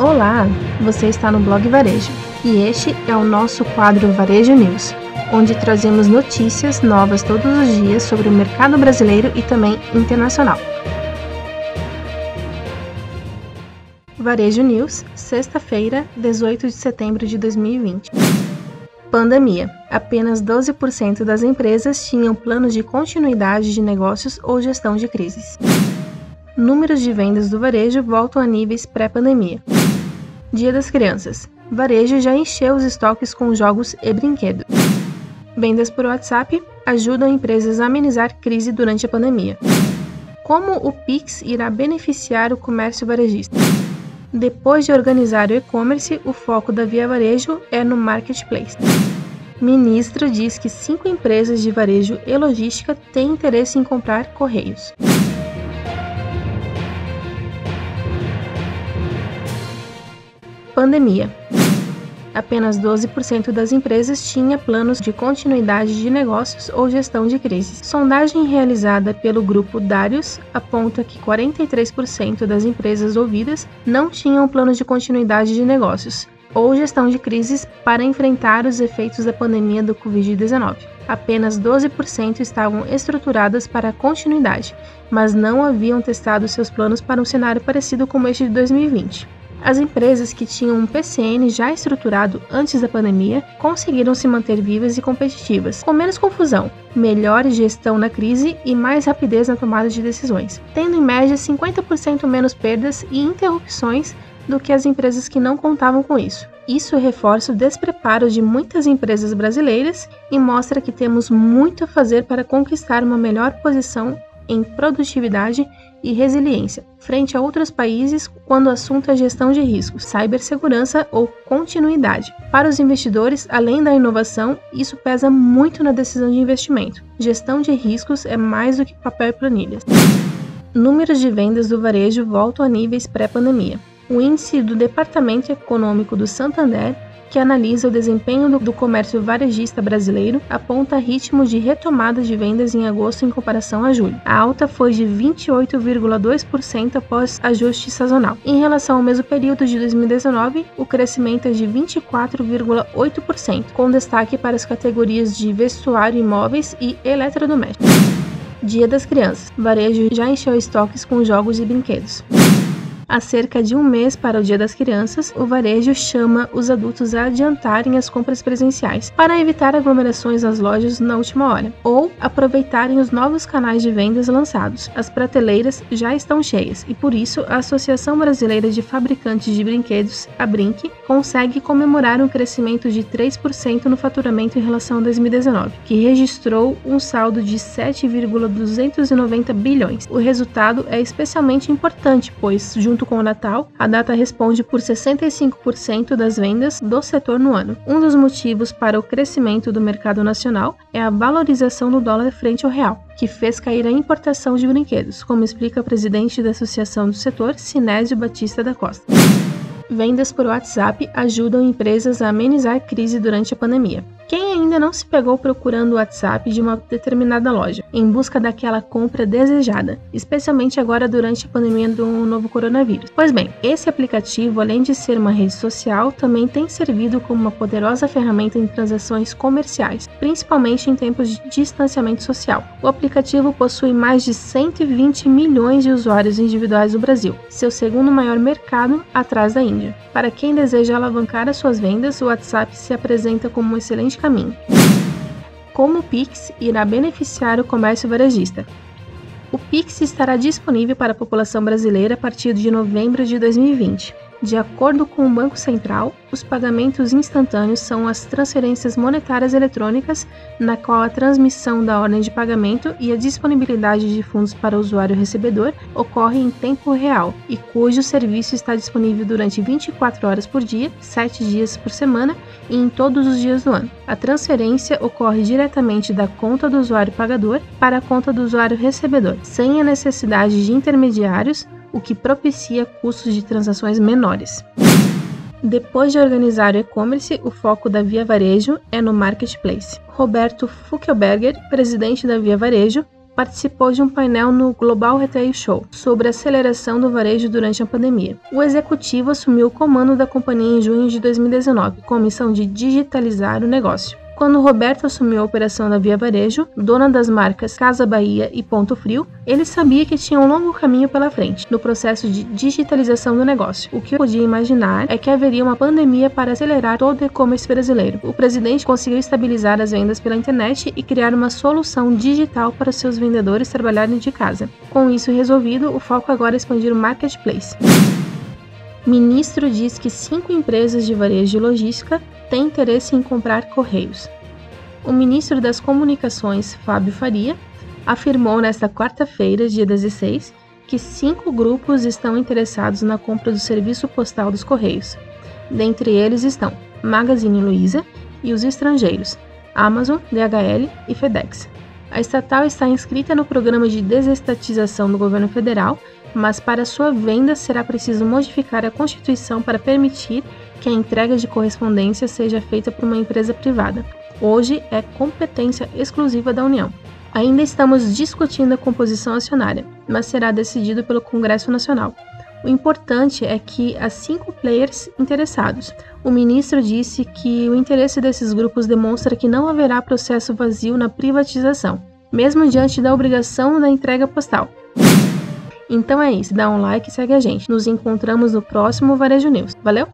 Olá, você está no blog Varejo e este é o nosso quadro Varejo News, onde trazemos notícias novas todos os dias sobre o mercado brasileiro e também internacional. Varejo News, sexta-feira, 18 de setembro de 2020. Pandemia. Apenas 12% das empresas tinham planos de continuidade de negócios ou gestão de crises. Números de vendas do varejo voltam a níveis pré-pandemia. Dia das Crianças. Varejo já encheu os estoques com jogos e brinquedos. Vendas por WhatsApp ajudam empresas a amenizar crise durante a pandemia. Como o Pix irá beneficiar o comércio varejista? Depois de organizar o e-commerce, o foco da Via Varejo é no marketplace. Ministro diz que cinco empresas de varejo e logística têm interesse em comprar Correios. Pandemia. Apenas 12% das empresas tinha planos de continuidade de negócios ou gestão de crises. Sondagem realizada pelo grupo Darius aponta que 43% das empresas ouvidas não tinham planos de continuidade de negócios ou gestão de crises para enfrentar os efeitos da pandemia do Covid-19. Apenas 12% estavam estruturadas para continuidade, mas não haviam testado seus planos para um cenário parecido com este de 2020. As empresas que tinham um PCN já estruturado antes da pandemia conseguiram se manter vivas e competitivas, com menos confusão, melhor gestão na crise e mais rapidez na tomada de decisões, tendo em média 50% menos perdas e interrupções do que as empresas que não contavam com isso. Isso reforça o despreparo de muitas empresas brasileiras e mostra que temos muito a fazer para conquistar uma melhor posição em produtividade e resiliência, frente a outros países quando o assunto é gestão de riscos, cibersegurança ou continuidade. Para os investidores, além da inovação, isso pesa muito na decisão de investimento. Gestão de riscos é mais do que papel e planilhas. Números de vendas do varejo voltam a níveis pré-pandemia. O índice do Departamento Econômico do Santander que analisa o desempenho do, comércio varejista brasileiro, aponta ritmo de retomada de vendas em agosto em comparação a julho. A alta foi de 28,2% após ajuste sazonal. Em relação ao mesmo período de 2019, o crescimento é de 24,8%, com destaque para as categorias de vestuário, imóveis e eletrodomésticos. Dia das Crianças. Varejo já encheu estoques com jogos e brinquedos. Há cerca de um mês para o Dia das Crianças, o varejo chama os adultos a adiantarem as compras presenciais para evitar aglomerações nas lojas na última hora, ou aproveitarem os novos canais de vendas lançados. As prateleiras já estão cheias e por isso a Associação Brasileira de Fabricantes de Brinquedos, a Brinque, consegue comemorar um crescimento de 3% no faturamento em relação a 2019, que registrou um saldo de 7,290 bilhões. O resultado é especialmente importante, pois junto junto com o Natal, a data responde por 65% das vendas do setor no ano. Um dos motivos para o crescimento do mercado nacional é a valorização do dólar frente ao real, que fez cair a importação de brinquedos, como explica o presidente da Associação do Setor, Sinésio Batista da Costa. Vendas por WhatsApp ajudam empresas a amenizar a crise durante a pandemia. Quem ainda não se pegou procurando o WhatsApp de uma determinada loja, em busca daquela compra desejada, especialmente agora durante a pandemia do novo coronavírus? Pois bem, esse aplicativo, além de ser uma rede social, também tem servido como uma poderosa ferramenta em transações comerciais, principalmente em tempos de distanciamento social. O aplicativo possui mais de 120 milhões de usuários individuais no Brasil, seu segundo maior mercado atrás da Índia. Para quem deseja alavancar as suas vendas, o WhatsApp se apresenta como um excelente caminho. Como o Pix irá beneficiar o comércio varejista? O Pix estará disponível para a população brasileira a partir de novembro de 2020. De acordo com o Banco Central, os pagamentos instantâneos são as transferências monetárias eletrônicas, na qual a transmissão da ordem de pagamento e a disponibilidade de fundos para o usuário recebedor ocorre em tempo real e cujo serviço está disponível durante 24 horas por dia, 7 dias por semana e em todos os dias do ano. A transferência ocorre diretamente da conta do usuário pagador para a conta do usuário recebedor, sem a necessidade de intermediários o que propicia custos de transações menores. Depois de organizar o e-commerce, o foco da Via Varejo é no marketplace. Roberto Fuckelberger, presidente da Via Varejo, participou de um painel no Global Retail Show sobre a aceleração do varejo durante a pandemia. O executivo assumiu o comando da companhia em junho de 2019, com a missão de digitalizar o negócio. Quando Roberto assumiu a operação da Via Varejo, dona das marcas Casa Bahia e Ponto Frio, ele sabia que tinha um longo caminho pela frente no processo de digitalização do negócio. O que podia imaginar é que haveria uma pandemia para acelerar todo o e-commerce brasileiro. O presidente conseguiu estabilizar as vendas pela internet e criar uma solução digital para seus vendedores trabalharem de casa. Com isso resolvido, o foco agora é expandir o marketplace. Ministro diz que cinco empresas de varejo e logística têm interesse em comprar Correios. O ministro das Comunicações, Fábio Faria, afirmou nesta quarta-feira, dia 16, que cinco grupos estão interessados na compra do serviço postal dos Correios. Dentre eles estão Magazine Luiza e os estrangeiros, Amazon, DHL e FedEx. A estatal está inscrita no programa de desestatização do governo federal mas para sua venda será preciso modificar a Constituição para permitir que a entrega de correspondência seja feita por uma empresa privada. Hoje é competência exclusiva da União. Ainda estamos discutindo a composição acionária, mas será decidido pelo Congresso Nacional. O importante é que há cinco players interessados. O ministro disse que o interesse desses grupos demonstra que não haverá processo vazio na privatização, mesmo diante da obrigação da entrega postal. Então é isso, dá um like e segue a gente. Nos encontramos no próximo Varejo News. Valeu?